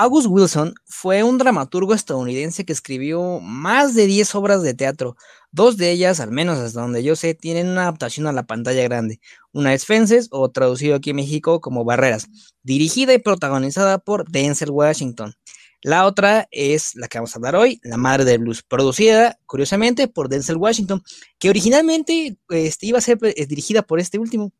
August Wilson fue un dramaturgo estadounidense que escribió más de 10 obras de teatro. Dos de ellas, al menos hasta donde yo sé, tienen una adaptación a la pantalla grande. Una es Fences, o traducido aquí en México como Barreras, dirigida y protagonizada por Denzel Washington. La otra es la que vamos a hablar hoy, La Madre del Blues, producida, curiosamente, por Denzel Washington, que originalmente este, iba a ser eh, dirigida por este último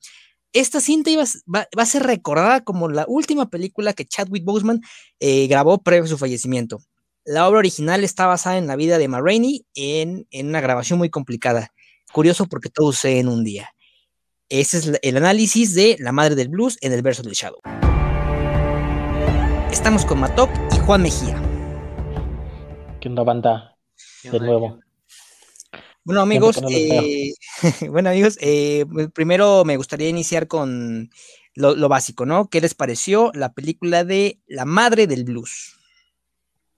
esta cinta iba, va, a ser recordada como la última película que Chadwick Boseman eh, grabó previo a su fallecimiento. La obra original está basada en la vida de Ma Rainey en, una grabación muy complicada. Curioso porque todo sucede en un día. Ese es el análisis de La Madre del Blues en el verso del Shadow. Estamos con Matok y Juan Mejía. ¿Qué onda, banda? De nuevo. Bueno amigos, eh, bueno amigos, eh, primero me gustaría iniciar con lo, básico, ¿no? ¿Qué les pareció la película de La Madre del Blues?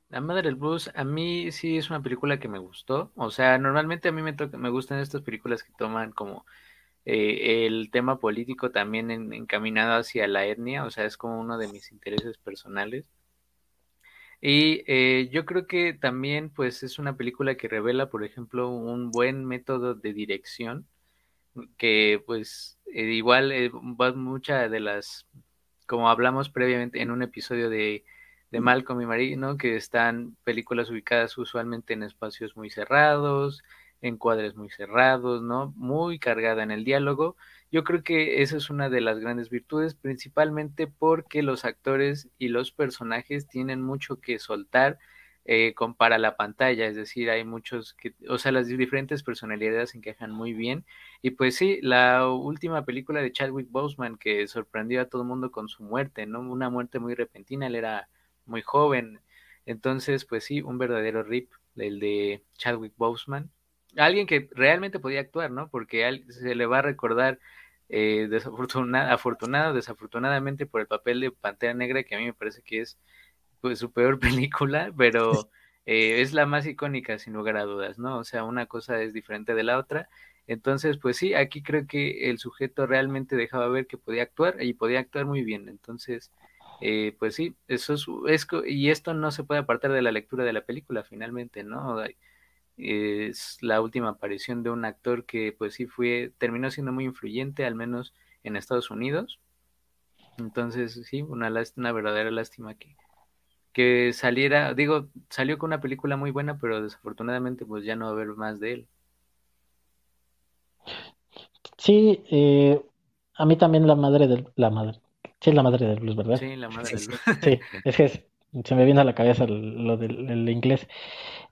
La Madre del Blues, a mí sí es una película que me gustó. O sea, normalmente a mí me, me gustan estas películas que toman como eh, el tema político también encaminado hacia la etnia. O sea, es como uno de mis intereses personales. Y eh, yo creo que también pues es una película que revela, por ejemplo, un buen método de dirección, que pues eh, igual eh, va muchas de las, como hablamos previamente en un episodio de, de Malcolm y Marie, ¿no? Que están películas ubicadas usualmente en espacios muy cerrados, en cuadres muy cerrados, ¿no? Muy cargada en el diálogo yo creo que esa es una de las grandes virtudes, principalmente porque los actores y los personajes tienen mucho que soltar eh, para la pantalla, es decir, hay muchos que, o sea, las diferentes personalidades encajan muy bien. Y pues sí, la última película de Chadwick Boseman que sorprendió a todo el mundo con su muerte, ¿no? Una muerte muy repentina, él era muy joven. Entonces, pues sí, un verdadero rip, el de Chadwick Boseman. Alguien que realmente podía actuar, ¿no? Porque se le va a recordar eh, desafortunada, afortunado, desafortunadamente por el papel de Pantera Negra, que a mí me parece que es pues su peor película, pero eh, es la más icónica sin lugar a dudas, ¿no? O sea, una cosa es diferente de la otra. Entonces, pues sí, aquí creo que el sujeto realmente dejaba ver que podía actuar y podía actuar muy bien. Entonces, eh, pues sí, eso es, es, y esto no se puede apartar de la lectura de la película finalmente, ¿no? Es la última aparición de un actor que pues sí fue, terminó siendo muy influyente, al menos en Estados Unidos. Entonces, sí, una, una verdadera lástima que, que saliera, digo, salió con una película muy buena, pero desafortunadamente pues ya no va a haber más de él. Sí, eh, a mí también la madre del, la madre, sí, la madre del blues, ¿verdad? Sí, la madre del blues. Sí, es que se me viene a la cabeza lo del inglés.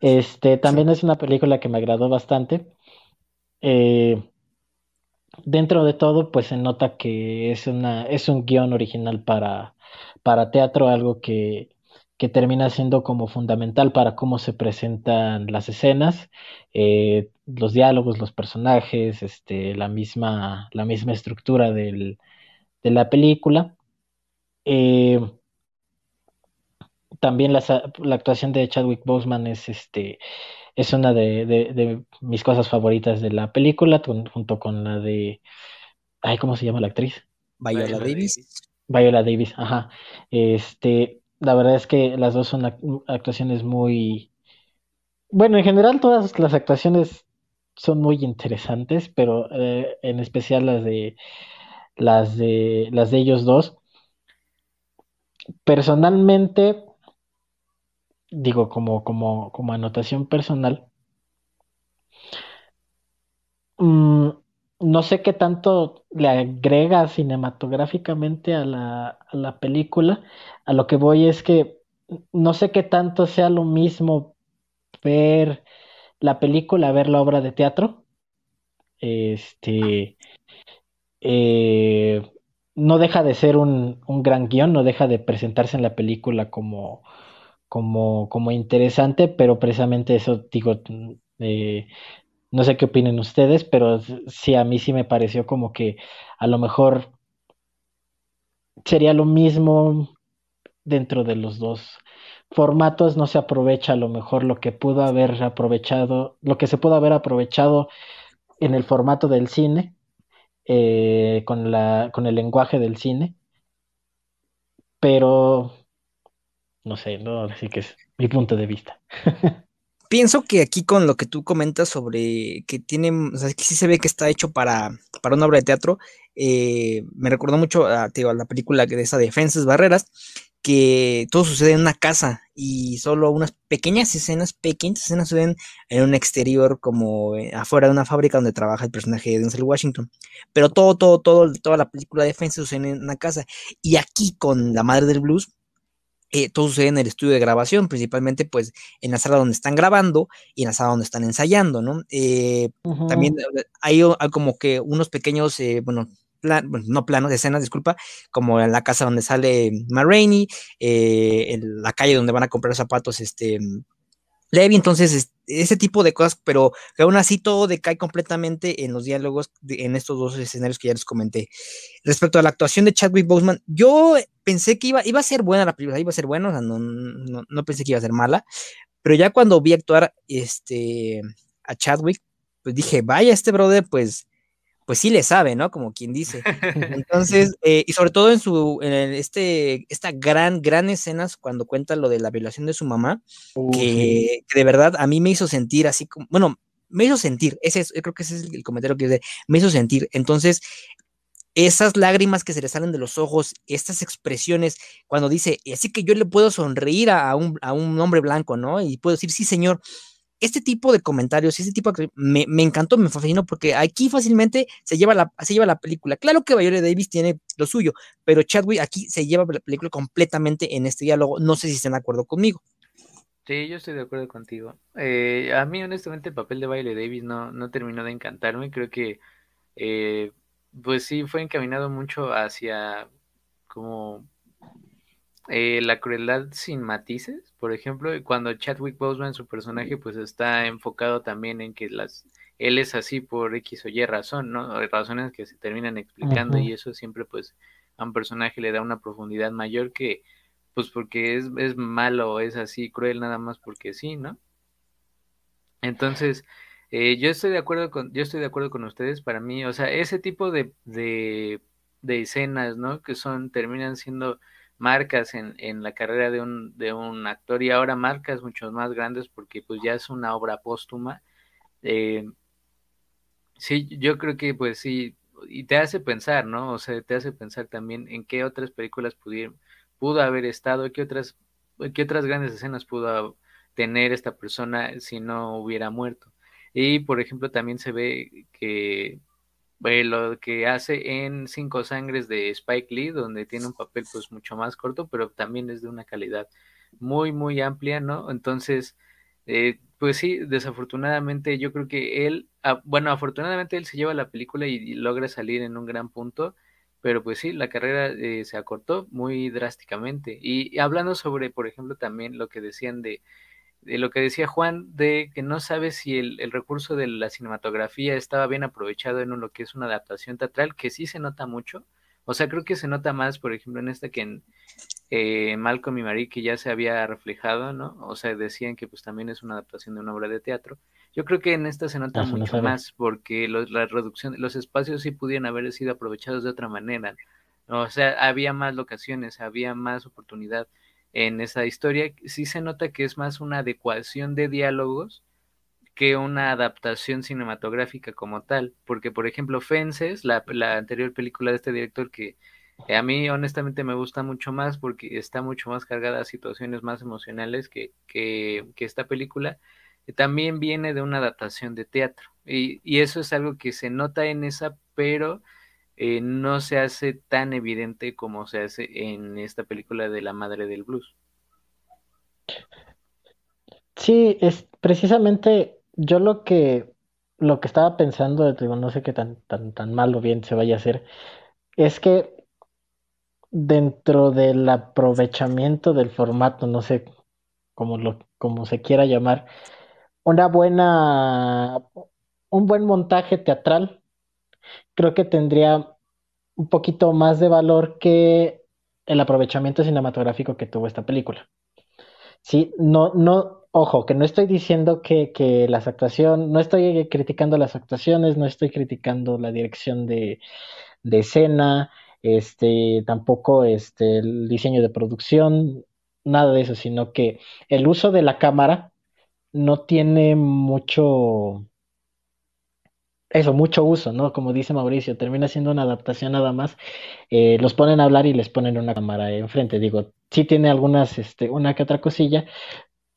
Este, también es una película que me agradó bastante. Eh, dentro de todo, pues se nota que es una, es un guion original para, para teatro, algo que, que termina siendo como fundamental para cómo se presentan las escenas, eh, los diálogos, los personajes, este, la misma, la misma estructura del, de la película. Eh, también la, actuación de Chadwick Boseman es este es una de, mis cosas favoritas de la película, junto con la de ay, ¿cómo se llama la actriz? Viola, Davis. Viola Davis, ajá. Este, la verdad es que las dos son actuaciones muy bueno, en general todas las actuaciones son muy interesantes, pero eh, en especial las de las de las de ellos dos. Personalmente, digo, como, como, como anotación personal, mm, no sé qué tanto le agrega cinematográficamente a la, a la película. A lo que voy es que no sé qué tanto sea lo mismo ver la película, ver la obra de teatro. Este eh, no deja de ser un, un gran guion, no deja de presentarse en la película como como, como interesante, pero precisamente eso, digo, eh, no sé qué opinen ustedes, pero sí, a mí sí me pareció como que a lo mejor sería lo mismo dentro de los dos formatos, no se aprovecha a lo mejor lo que pudo haber aprovechado, lo que se pudo haber aprovechado en el formato del cine, eh, con la, con el lenguaje del cine, pero no sé, no, así que es mi punto de vista. Pienso que aquí con lo que tú comentas sobre que tiene, o sea, que sí se ve que está hecho para, para una obra de teatro, eh, me recordó mucho a, la película de esa Defensas Barreras, que todo sucede en una casa y solo unas pequeñas escenas, pequeñas escenas suceden en un exterior como eh, afuera de una fábrica donde trabaja el personaje de Denzel Washington. Pero todo, todo, todo, toda la película de Defensa sucede en una casa. Y aquí con La Madre del Blues, eh, todo sucede en el estudio de grabación, principalmente pues en la sala donde están grabando y en la sala donde están ensayando, ¿no? Eh, también hay, hay, como que unos pequeños, bueno, no planos, escenas, disculpa, como en la casa donde sale Marraine, eh, en la calle donde van a comprar zapatos, este, Levi, entonces, ese tipo de cosas, pero que aún así todo decae completamente en los diálogos en estos dos escenarios que ya les comenté. Respecto a la actuación de Chadwick Boseman, yo pensé que iba, iba a ser buena la película, iba a ser buena, o sea, no, no, no pensé que iba a ser mala, pero ya cuando vi actuar este, a Chadwick, pues dije, vaya, este brother, pues pues sí le sabe, ¿no? Como quien dice. Entonces, eh, y sobre todo en su, en este, esta gran, gran escenas cuando cuenta lo de la violación de su mamá, uh, que, de verdad a mí me hizo sentir así como, bueno, me hizo sentir, ese es, yo creo que ese es el comentario que de, me hizo sentir. Entonces, esas lágrimas que se le salen de los ojos, estas expresiones, cuando dice, así que yo le puedo sonreír a un, a un hombre blanco, ¿no? Y puedo decir, sí, señor, este tipo de comentarios, este tipo de me, encantó, me fascinó, porque aquí fácilmente se lleva, la, se lleva la película. Claro que Viola Davis tiene lo suyo, pero Chadwick aquí se lleva la película completamente en este diálogo. No sé si están de acuerdo conmigo. Sí, yo estoy de acuerdo contigo. Eh, a mí, honestamente, el papel de Viola Davis no, no terminó de encantarme. Creo que, eh, pues sí, fue encaminado mucho hacia como eh, la crueldad sin matices, por ejemplo, cuando Chadwick Boseman, su personaje, pues está enfocado también en que las él es así por X o Y razón, ¿no? Razones que se terminan explicando y eso siempre pues a un personaje le da una profundidad mayor que pues porque es, es malo, es así cruel nada más porque sí, ¿no? Entonces, eh, yo estoy de acuerdo con, yo estoy de acuerdo con ustedes, para mí, o sea, ese tipo de, de, de escenas, ¿no? Que son, terminan siendo marcas en, en la carrera de un, de un actor y ahora marcas mucho más grandes porque pues ya es una obra póstuma. Eh, sí, yo creo que pues sí, y te hace pensar, ¿no? O sea, te hace pensar también en qué otras películas pudo haber estado, qué otras, qué otras grandes escenas pudo tener esta persona si no hubiera muerto. Y por ejemplo también se ve que eh, lo que hace en Cinco Sangres de Spike Lee, donde tiene un papel pues mucho más corto, pero también es de una calidad muy, muy amplia, ¿no? Entonces, eh, pues sí, desafortunadamente yo creo que él, ah, bueno, afortunadamente él se lleva la película y, logra salir en un gran punto, pero pues sí, la carrera eh, se acortó muy drásticamente. y hablando sobre, por ejemplo, también lo que decían de de lo que decía Juan, de que no sabe si el, recurso de la cinematografía estaba bien aprovechado en lo que es una adaptación teatral, que sí se nota mucho. O sea, creo que se nota más, por ejemplo, en esta que en eh, Malcolm y Marie, que ya se había reflejado, ¿no? O sea, decían que pues también es una adaptación de una obra de teatro. Yo creo que en esta se nota mucho más, porque la reducción, los espacios sí pudieran haber sido aprovechados de otra manera. O sea, había más locaciones, había más oportunidad en esa historia, sí se nota que es más una adecuación de diálogos que una adaptación cinematográfica como tal, porque por ejemplo Fences, la, anterior película de este director que a mí honestamente me gusta mucho más porque está mucho más cargada a situaciones más emocionales que, que, esta película, también viene de una adaptación de teatro. Y, y eso es algo que se nota en esa, pero eh, no se hace tan evidente como se hace en esta película de La Madre del Blues. Sí, es precisamente yo lo que lo que estaba pensando, digo, no sé qué tan, tan, tan mal o bien se vaya a hacer, es que dentro del aprovechamiento del formato, no sé cómo lo, como se quiera llamar, una buena, un buen montaje teatral creo que tendría un poquito más de valor que el aprovechamiento cinematográfico que tuvo esta película. Sí, no, no, ojo, que no estoy diciendo que, que las actuaciones, no estoy criticando las actuaciones, no estoy criticando la dirección de, de escena, este, tampoco este, el diseño de producción, nada de eso, sino que el uso de la cámara no tiene mucho, eso, mucho uso, ¿no? Como dice Mauricio, termina siendo una adaptación nada más. Eh, los ponen a hablar y les ponen una cámara enfrente. Digo, sí tiene algunas, este, una que otra cosilla,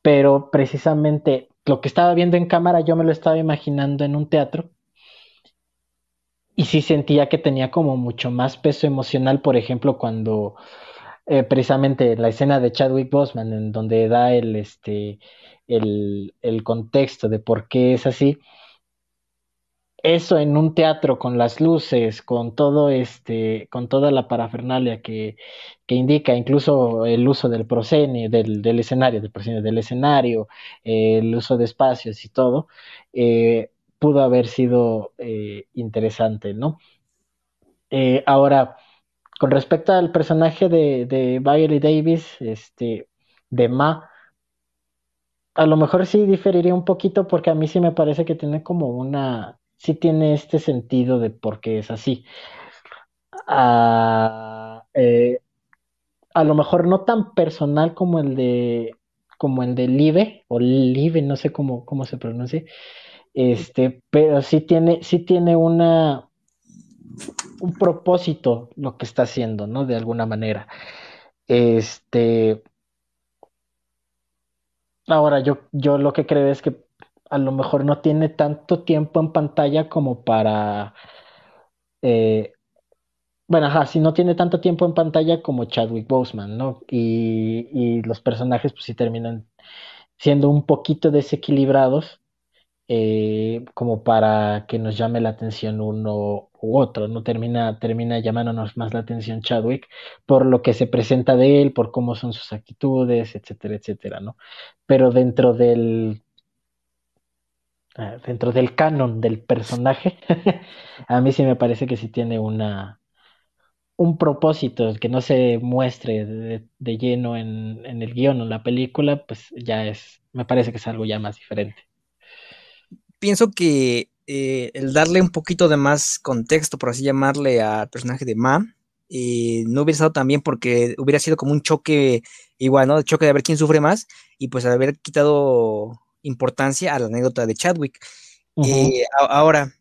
pero precisamente lo que estaba viendo en cámara yo me lo estaba imaginando en un teatro y sí sentía que tenía como mucho más peso emocional, por ejemplo, cuando eh, precisamente la escena de Chadwick Boseman, en donde da el, este, el, el contexto de por qué es así, eso en un teatro con las luces, con todo este, con toda la parafernalia que, que indica incluso el uso del proscenio, del, del escenario, del proscenio del escenario, eh, el uso de espacios y todo, eh, pudo haber sido eh, interesante, ¿no? ahora, con respecto al personaje de, de Davis, este, de Ma, a lo mejor sí diferiría un poquito porque a mí sí me parece que tiene como una sí tiene este sentido de por qué es así. Ah, eh, a lo mejor no tan personal como el de como el de Live o Live, no sé cómo, cómo se pronuncia, este, pero sí tiene, sí tiene una un propósito lo que está haciendo, ¿no? De alguna manera. Este, ahora yo, yo lo que creo es que a lo mejor no tiene tanto tiempo en pantalla como para... Eh, bueno, ajá, si no tiene tanto tiempo en pantalla como Chadwick Boseman, ¿no? Y, los personajes pues sí terminan siendo un poquito desequilibrados eh, como para que nos llame la atención uno u otro, ¿no? Termina, termina llamándonos más la atención Chadwick por lo que se presenta de él, por cómo son sus actitudes, etcétera, etcétera, ¿no? Pero dentro del dentro del canon del personaje, a mí sí me parece que sí tiene una un propósito que no se muestre de, lleno en, el guion o en la película, pues ya es, me parece que es algo ya más diferente. Pienso que eh, el darle un poquito de más contexto, por así llamarle, al personaje de Ma, eh, no hubiera estado tan bien porque hubiera sido como un choque igual, ¿no? El choque de ver quién sufre más y pues haber quitado importancia a la anécdota de Chadwick. Eh, ahora,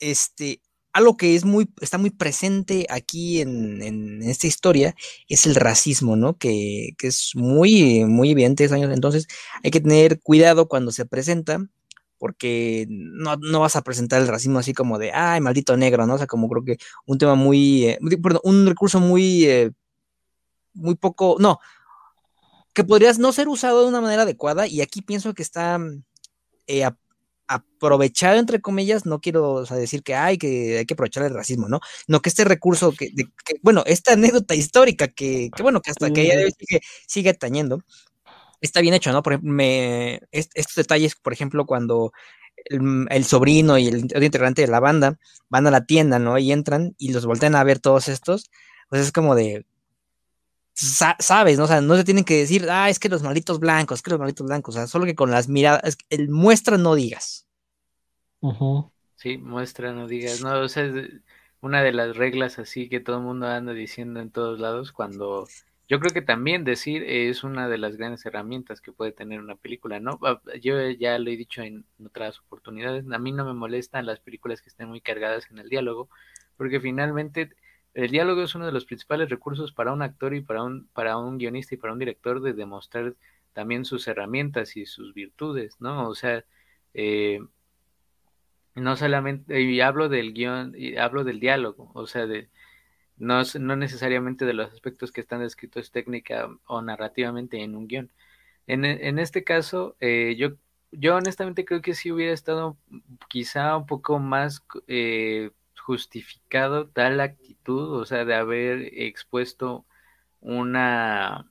este, algo que es muy, está muy presente aquí en, esta historia es el racismo, ¿no? Que, es muy, muy evidente años. Entonces, hay que tener cuidado cuando se presenta, porque no, vas a presentar el racismo así como de, ay, maldito negro, ¿no? O sea, como creo que un tema muy, eh, perdón, un recurso muy, eh, muy poco, no, que podrías no ser usado de una manera adecuada y aquí pienso que está eh, aprovechado, entre comillas, no quiero decir que hay, que hay que aprovechar el racismo, ¿no? No que este recurso, que, bueno, esta anécdota histórica que, bueno, que hasta que ella sigue, sigue tañendo, está bien hecho, ¿no? Por ejemplo, me, estos detalles, por ejemplo, cuando el, sobrino y el, el, integrante de la banda van a la tienda, ¿no? Y entran y los voltean a ver todos estos, pues es como de, sabes, ¿no? O sea, no se tienen que decir, ah, es que los malditos blancos, es que los malditos blancos, o sea, solo que con las miradas, el muestra no digas. Sí, muestra no digas, no, o sea, es una de las reglas así que todo el mundo anda diciendo en todos lados cuando yo creo que también decir es una de las grandes herramientas que puede tener una película, ¿no? Ah, yo ya lo he dicho en otras oportunidades, a mí no me molestan las películas que estén muy cargadas en el diálogo, porque finalmente el diálogo es uno de los principales recursos para un actor y para un, para un guionista y para un director de demostrar también sus herramientas y sus virtudes, ¿no? O sea, eh, no solamente, y hablo del guion, y hablo del diálogo, o sea, de, no, no necesariamente de los aspectos que están descritos técnica o narrativamente en un guion. En, en este caso, eh, yo, yo honestamente creo que sí hubiera estado quizá un poco más eh, justificado tal actitud, o sea, de haber expuesto una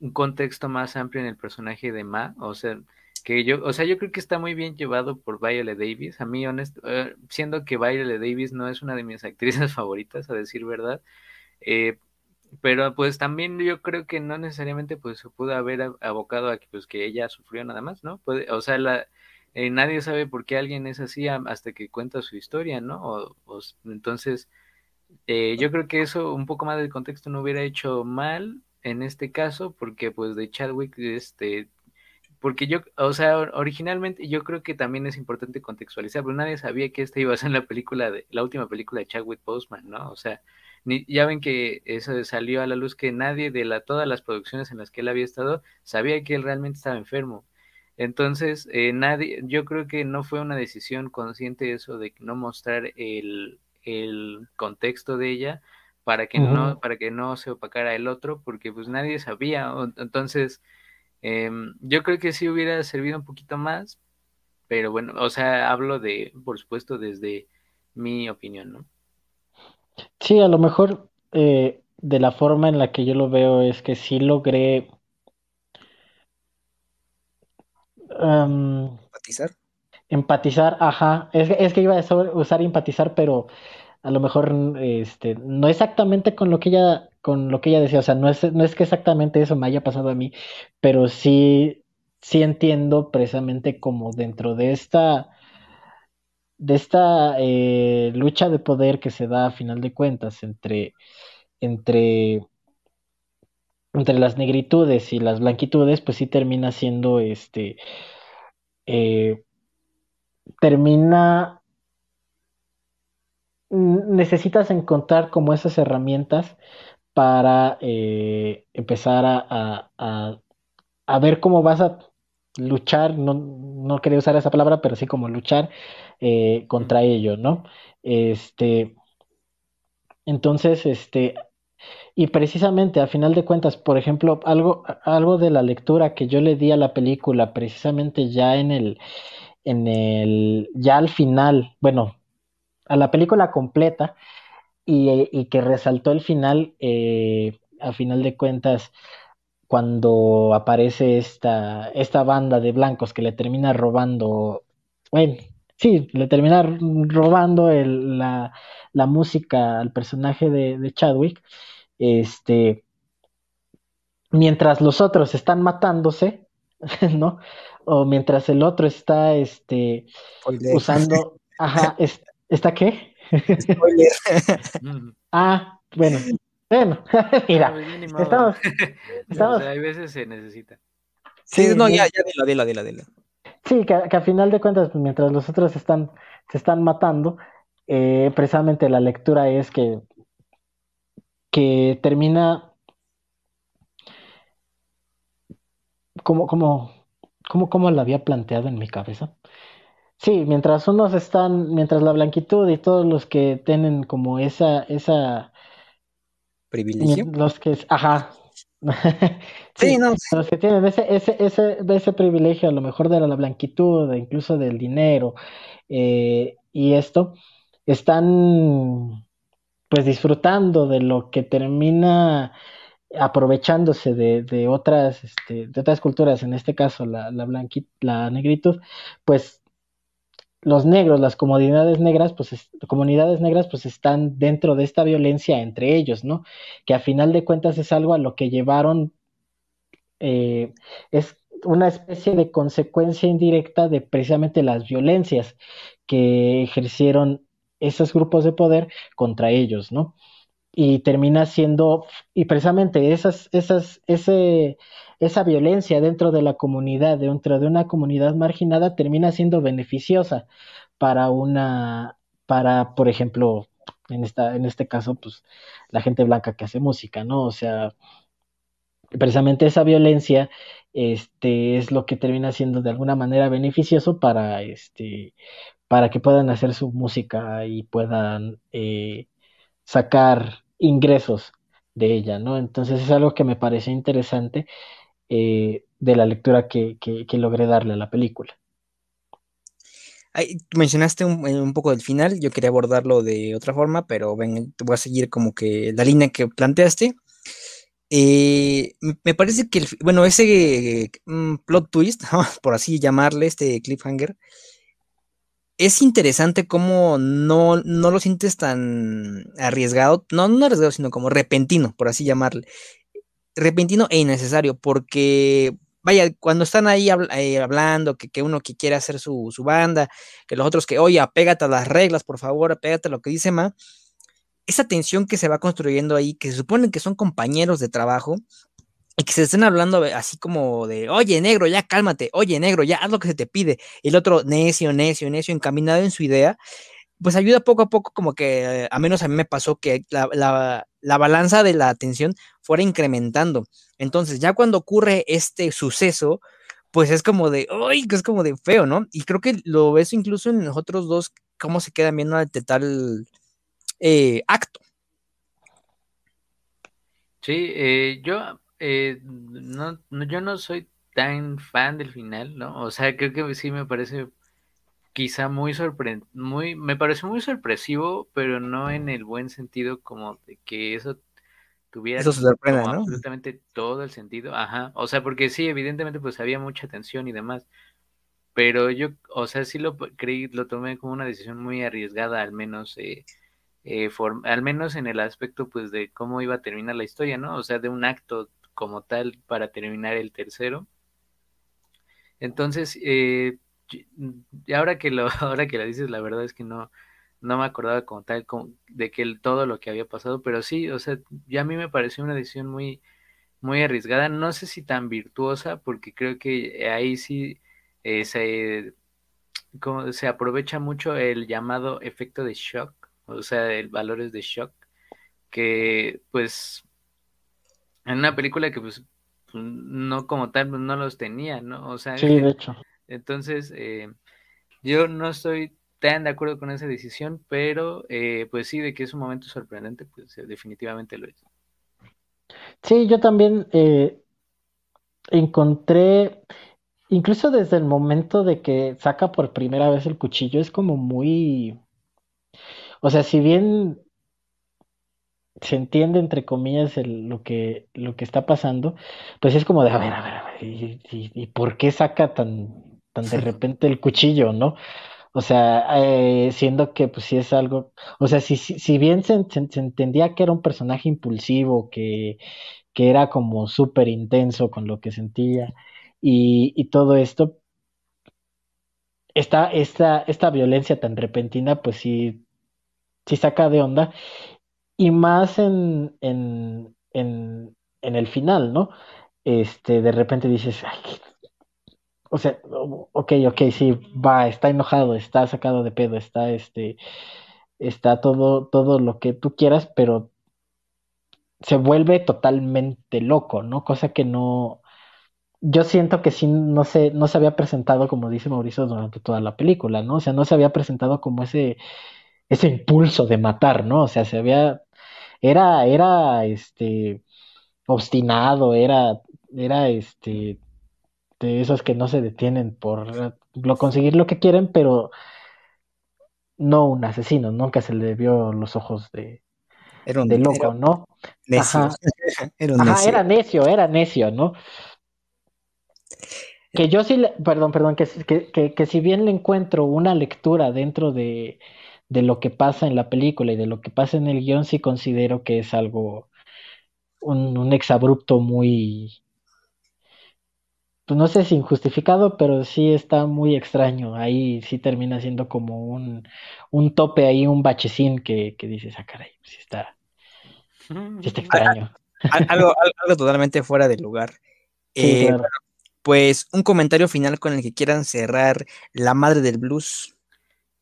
un contexto más amplio en el personaje de Ma, o sea, que yo, o sea, yo creo que está muy bien llevado por Viola Davis. A mí, honesto, eh, siendo que Viola Davis no es una de mis actrices favoritas, a decir verdad, eh, pero pues también yo creo que no necesariamente pues se pudo haber abocado a que pues que ella sufrió nada más, ¿no? Puede, o sea, la, eh, nadie sabe por qué alguien es así hasta que cuenta su historia, ¿no? entonces, eh, yo creo que eso, un poco más de contexto no hubiera hecho mal. en este caso, porque pues de Chadwick, este, porque yo, o sea, originalmente yo creo que también es importante contextualizar, pero nadie sabía que esta iba a ser la película de, la última película de Chadwick Boseman, ¿no? O sea, ni, ya ven que eso salió a la luz que nadie de la, todas las producciones en las que él había estado sabía que él realmente estaba enfermo. Entonces, eh, nadie, yo creo que no fue una decisión consciente eso de no mostrar el, el contexto de ella para que no, para que no se opacara el otro, porque pues nadie sabía. Entonces, Em, yo creo que sí hubiera servido un poquito más, pero bueno, o sea, hablo de, por supuesto, desde mi opinión, ¿no? Sí, a lo mejor eh, de la forma en la que yo lo veo es que sí logré empatizar. Empatizar, ajá. Es, es que iba a usar empatizar, pero a lo mejor este, no exactamente con lo que ella con lo que ella decía, o sea, no es, no es que exactamente eso me haya pasado a mí, pero sí, sí entiendo precisamente como dentro de esta, de esta eh, lucha de poder que se da a final de cuentas entre, entre, entre las negritudes y las blanquitudes, pues sí termina siendo este, eh, termina necesitas encontrar como esas herramientas para eh, empezar a, a, ver cómo vas a luchar, no, no quería usar esa palabra, pero sí como luchar eh, contra ello, ¿no? Este, entonces, este, y precisamente a final de cuentas, por ejemplo, algo, algo de la lectura que yo le di a la película, precisamente ya en el, en el, ya al final, bueno, a la película completa, y, que resaltó el final, eh, a final de cuentas, cuando aparece esta, esta banda de blancos que le termina robando, bueno, sí, le termina robando la, música al personaje de, Chadwick, este, mientras los otros están matándose, ¿no? O mientras el otro está, este, usando, ajá, ¿está qué? Spoiler. ah, bueno. Bueno, mira, estamos, estamos... hay veces se necesita. Sí, no, ya, ya, dilo, dilo, dilo, dilo. Sí, que, que, a final de cuentas, mientras los otros están, se están matando, eh, precisamente la lectura es que, que termina como, como, como, como la había planteado en mi cabeza. Sí, mientras unos están, mientras la blanquitud y todos los que tienen como esa, esa privilegio. Los que, ajá. sí, no. Los que tienen ese, ese, ese, ese privilegio, a lo mejor de la, blanquitud, incluso del dinero, eh, y esto, están pues disfrutando de lo que termina aprovechándose de, de otras, este, de otras culturas, en este caso la, la, la negritud, pues los negros, las comunidades negras, pues comunidades negras, pues están dentro de esta violencia entre ellos, ¿no? Que a final de cuentas es algo a lo que llevaron, eh, es una especie de consecuencia indirecta de precisamente las violencias que ejercieron esos grupos de poder contra ellos, ¿no? Y termina siendo, y precisamente esas, esas, ese, esa violencia dentro de la comunidad, dentro de una comunidad marginada, termina siendo beneficiosa para una, para, por ejemplo, en, esta, en este caso, pues la gente blanca que hace música, ¿no? O sea, precisamente esa violencia este, es lo que termina siendo de alguna manera beneficioso para, este, para que puedan hacer su música y puedan eh, sacar ingresos de ella, ¿no? Entonces es algo que me parece interesante eh, de la lectura que, logré darle a la película. mencionaste eh, un, poco del final, yo quería abordarlo de otra forma, pero ven, voy a seguir como que la línea que planteaste. Eh, me parece que, bueno, ese mm, plot twist, por así llamarle, este cliffhanger, es interesante cómo no, no lo sientes tan arriesgado, no, no arriesgado, sino como repentino, por así llamarle. Repentino e innecesario, porque, vaya, cuando están ahí eh, hablando, que, que, uno que quiere hacer su, banda, que los otros que, oye, apégate a las reglas, por favor, apégate a lo que dice Ma, esa tensión que se va construyendo ahí, que se supone que son compañeros de trabajo, y que se estén hablando así como de, oye, negro, ya cálmate, oye, negro, ya haz lo que se te pide, y el otro necio, necio, necio, encaminado en su idea, pues ayuda poco a poco como que, a menos a mí me pasó que la, la, la balanza de la atención fuera incrementando. Entonces, ya cuando ocurre este suceso, pues es como de, ¡ay! que es como de feo, ¿no? Y creo que lo ves incluso en los otros dos, cómo se quedan viendo ante tal eh, acto. Sí, eh, yo, eh, no, yo no soy tan fan del final, ¿no? O sea, creo que sí me parece quizá muy sorprendente, muy, me parece muy sorpresivo, pero no en el buen sentido como de que eso tuviera eso se sorprende, ¿no? absolutamente todo el sentido, ajá, o sea, porque sí, evidentemente pues había mucha tensión y demás, pero yo, o sea, sí lo creí, lo tomé como una decisión muy arriesgada, al menos, eh, eh al menos en el aspecto pues de cómo iba a terminar la historia, ¿no? O sea, de un acto como tal para terminar el tercero. Entonces, eh, ahora que lo, ahora que lo dices, la verdad es que no, no me acordaba como tal de que todo lo que había pasado, pero sí, o sea, ya a mí me pareció una decisión muy, muy arriesgada, no sé si tan virtuosa, porque creo que ahí sí eh, se, se aprovecha mucho el llamado efecto de shock, o sea, el valores de shock, que pues en una película que pues no como tal pues, no los tenía, ¿no? O sea, sí, de hecho. Entonces, eh, yo no estoy tan de acuerdo con esa decisión, pero eh, pues sí, de que es un momento sorprendente, pues eh, definitivamente lo es. Sí, yo también encontré, incluso desde el momento de que saca por primera vez el cuchillo, es como muy, o sea, si bien se entiende entre comillas lo que lo que está pasando, pues es como de a ver, a ver, a ver, y por qué saca tan de repente el cuchillo, ¿no? O sea, eh, siendo que pues sí es algo, o sea, si, si, bien se, entendía que era un personaje impulsivo, que, que era como súper intenso con lo que sentía y, todo esto, esta, esta, esta violencia tan repentina, pues sí, sí saca de onda, y más en, en, en, en el final, ¿no? Este, de repente dices, o sea, ok, ok, sí, va, está enojado, está sacado de pedo, está este, está todo, todo lo que tú quieras, pero se vuelve totalmente loco, ¿no? Cosa que no, yo siento que sí no se, no se había presentado, como dice Mauricio, durante toda la película, ¿no? O sea, no se había presentado como ese, ese impulso de matar, ¿no? O sea, se había, era, era, este, obstinado, era, era, este, de esos que no se detienen por lo, conseguir lo que quieren, pero no un asesino, nunca se le vio los ojos de, de loco, ¿no? Necio. era, necio. era necio, era necio, ¿no? Que yo sí, le, perdón, perdón, que, que, que, si bien le encuentro una lectura dentro de, de lo que pasa en la película y de lo que pasa en el guion, sí considero que es algo, un, un exabrupto muy, pues no sé si injustificado, pero sí está muy extraño. Ahí sí termina siendo como un, un tope ahí, un bachecín que, que dices, ah, caray, sí está, sí está extraño. algo, algo, totalmente fuera de lugar. Eh, pues un comentario final con el que quieran cerrar La Madre del Blues.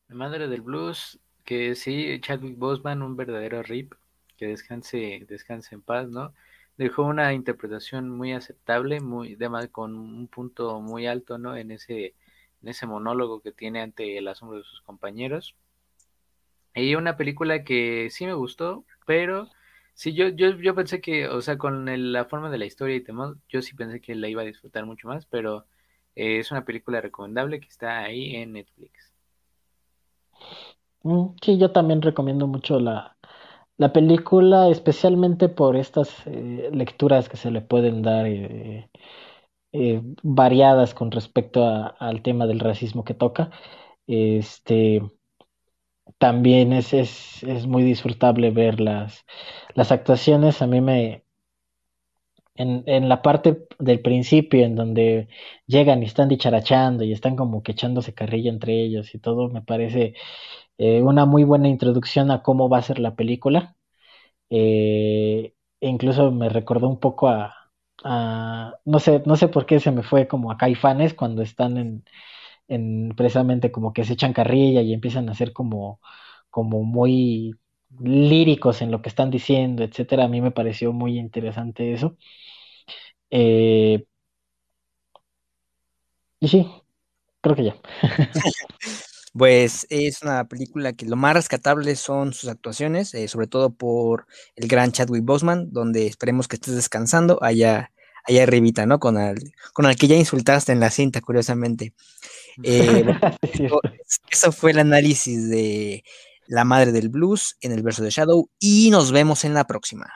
La Madre del Blues, que sí, Chadwick Boseman, un verdadero rip, que descanse, descanse en paz, ¿no? dejó una interpretación muy aceptable, muy además con un punto muy alto, ¿no? En ese en ese monólogo que tiene ante el asombro de sus compañeros. Y una película que sí me gustó, pero sí yo yo yo pensé que, o sea, con la forma de la historia y temas, yo sí pensé que la iba a disfrutar mucho más, pero eh, es una película recomendable que está ahí en Netflix. Mm, sí, yo también recomiendo mucho la, la película, especialmente por estas eh, lecturas que se le pueden dar eh, eh, variadas con respecto al tema del racismo que toca, este, también es, es, es muy disfrutable ver las, las actuaciones. A mí me, en, en, la parte del principio, en donde llegan y están dicharachando y están como que echándose carrilla entre ellos y todo, me parece eh, una muy buena introducción a cómo va a ser la película. Eh, incluso me recordó un poco a, a, no sé, no sé por qué se me fue como a Caifanes cuando están en, en precisamente como que se echan carrilla y empiezan a ser como, como muy líricos en lo que están diciendo, etcétera. A mí me pareció muy interesante eso. Eh, y sí, creo que ya. Pues es una película que lo más rescatable son sus actuaciones, eh, sobre todo por el gran Chadwick Boseman, donde esperemos que estés descansando allá, allá arribita, ¿no? Con el, con el que ya insultaste en la cinta, curiosamente. Eh, eso fue el análisis de La Madre del Blues en el verso de Shadow y nos vemos en la próxima.